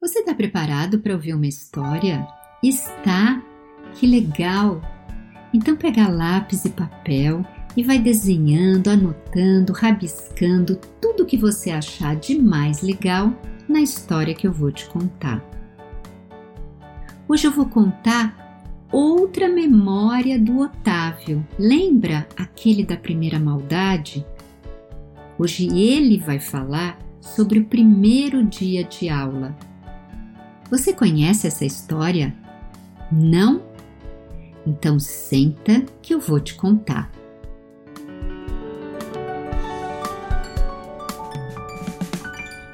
Você está preparado para ouvir uma história? Está! Que legal! Então pega lápis e papel e vai desenhando, anotando, rabiscando tudo que você achar de mais legal na história que eu vou te contar. Hoje eu vou contar outra memória do Otávio. Lembra aquele da primeira maldade? Hoje ele vai falar sobre o primeiro dia de aula. Você conhece essa história? Não? Então senta que eu vou te contar.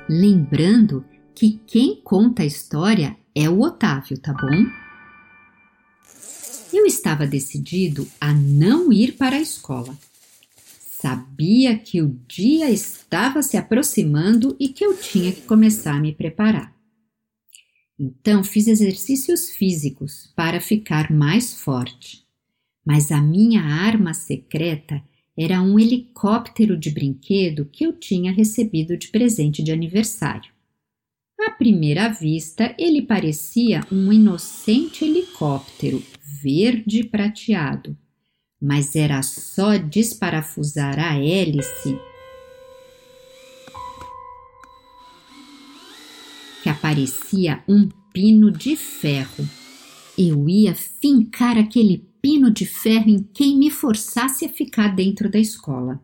Lembrando que quem conta a história é o Otávio, tá bom? Eu estava decidido a não ir para a escola. Sabia que o dia estava se aproximando e que eu tinha que começar a me preparar. Então fiz exercícios físicos para ficar mais forte. Mas a minha arma secreta era um helicóptero de brinquedo que eu tinha recebido de presente de aniversário. À primeira vista, ele parecia um inocente helicóptero verde prateado mas era só desparafusar a hélice que aparecia um pino de ferro. Eu ia fincar aquele pino de ferro em quem me forçasse a ficar dentro da escola.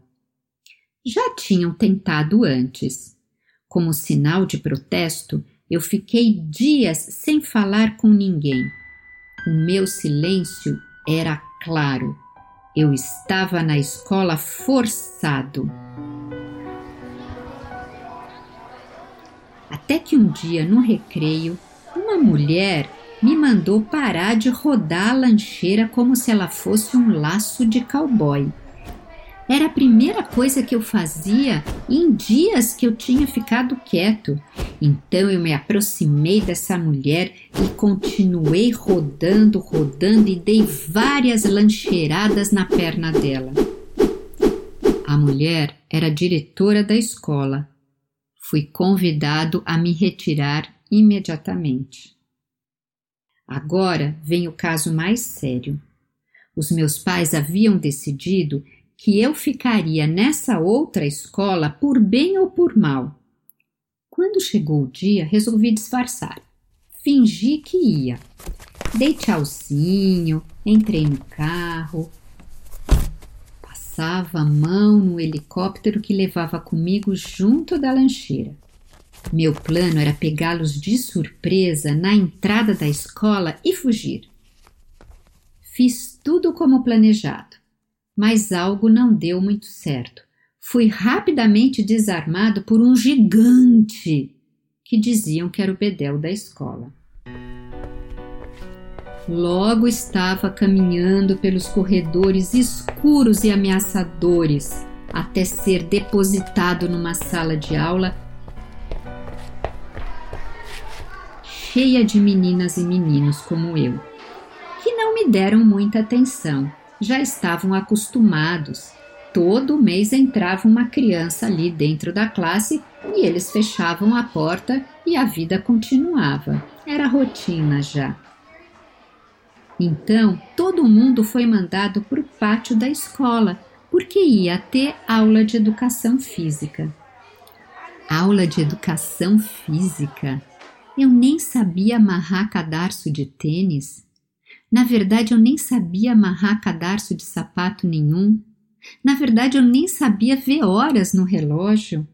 Já tinham tentado antes. Como sinal de protesto, eu fiquei dias sem falar com ninguém. O meu silêncio era claro eu estava na escola forçado. Até que um dia, no recreio, uma mulher me mandou parar de rodar a lancheira como se ela fosse um laço de cowboy. Era a primeira coisa que eu fazia em dias que eu tinha ficado quieto. Então eu me aproximei dessa mulher e continuei rodando, rodando e dei várias lancheiradas na perna dela. A mulher era diretora da escola. Fui convidado a me retirar imediatamente. Agora vem o caso mais sério. Os meus pais haviam decidido que eu ficaria nessa outra escola por bem ou por mal. Quando chegou o dia, resolvi disfarçar. Fingi que ia. Dei tchauzinho, entrei no carro, passava a mão no helicóptero que levava comigo junto da lancheira. Meu plano era pegá-los de surpresa na entrada da escola e fugir. Fiz tudo como planejado mas algo não deu muito certo. Fui rapidamente desarmado por um gigante que diziam que era o bedel da escola. Logo estava caminhando pelos corredores escuros e ameaçadores até ser depositado numa sala de aula cheia de meninas e meninos como eu, que não me deram muita atenção já estavam acostumados. Todo mês entrava uma criança ali dentro da classe e eles fechavam a porta e a vida continuava. Era rotina já. Então, todo mundo foi mandado para o pátio da escola, porque ia ter aula de educação física. Aula de educação física? Eu nem sabia amarrar cadarço de tênis. Na verdade, eu nem sabia amarrar cadarço de sapato nenhum. Na verdade, eu nem sabia ver horas no relógio.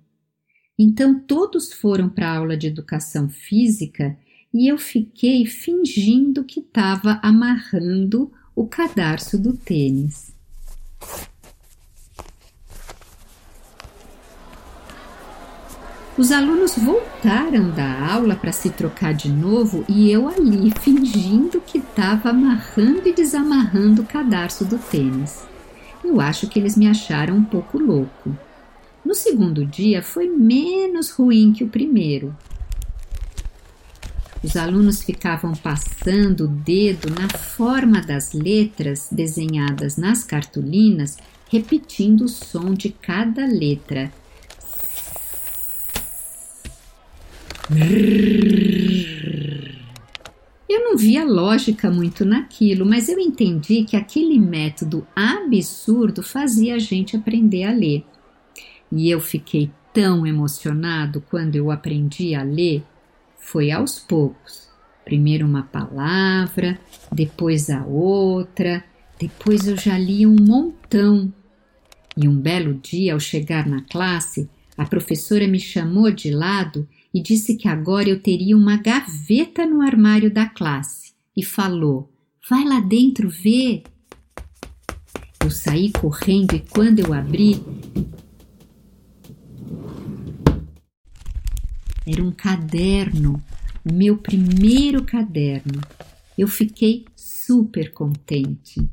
Então, todos foram para a aula de educação física e eu fiquei fingindo que estava amarrando o cadarço do tênis. Os alunos voltaram da aula para se trocar de novo e eu ali fingindo que estava amarrando e desamarrando o cadarço do tênis. Eu acho que eles me acharam um pouco louco. No segundo dia foi menos ruim que o primeiro. Os alunos ficavam passando o dedo na forma das letras desenhadas nas cartolinas, repetindo o som de cada letra, via lógica muito naquilo, mas eu entendi que aquele método absurdo fazia a gente aprender a ler. E eu fiquei tão emocionado quando eu aprendi a ler. Foi aos poucos. Primeiro uma palavra, depois a outra, depois eu já li um montão. E um belo dia, ao chegar na classe, a professora me chamou de lado e disse que agora eu teria uma gaveta no armário da classe e falou: Vai lá dentro ver. Eu saí correndo e quando eu abri, era um caderno, meu primeiro caderno. Eu fiquei super contente.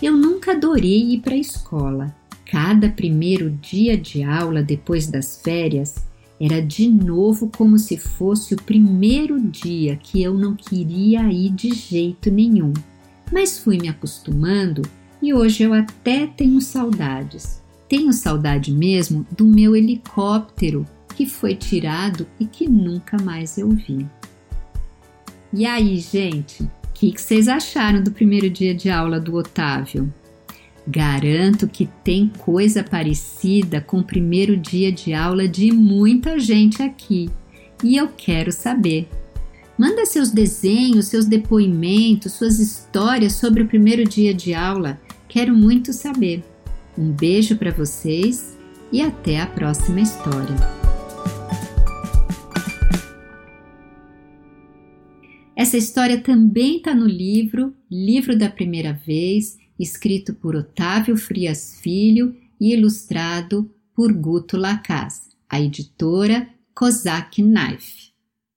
Eu nunca adorei ir para a escola. Cada primeiro dia de aula depois das férias era de novo como se fosse o primeiro dia que eu não queria ir de jeito nenhum. Mas fui me acostumando e hoje eu até tenho saudades. Tenho saudade mesmo do meu helicóptero que foi tirado e que nunca mais eu vi. E aí, gente, o que, que vocês acharam do primeiro dia de aula do Otávio? Garanto que tem coisa parecida com o primeiro dia de aula de muita gente aqui e eu quero saber. Manda seus desenhos, seus depoimentos, suas histórias sobre o primeiro dia de aula. Quero muito saber. Um beijo para vocês e até a próxima história. Essa história também está no livro Livro da Primeira Vez escrito por Otávio Frias Filho e ilustrado por Guto Lacaz, a editora Kozak Knife.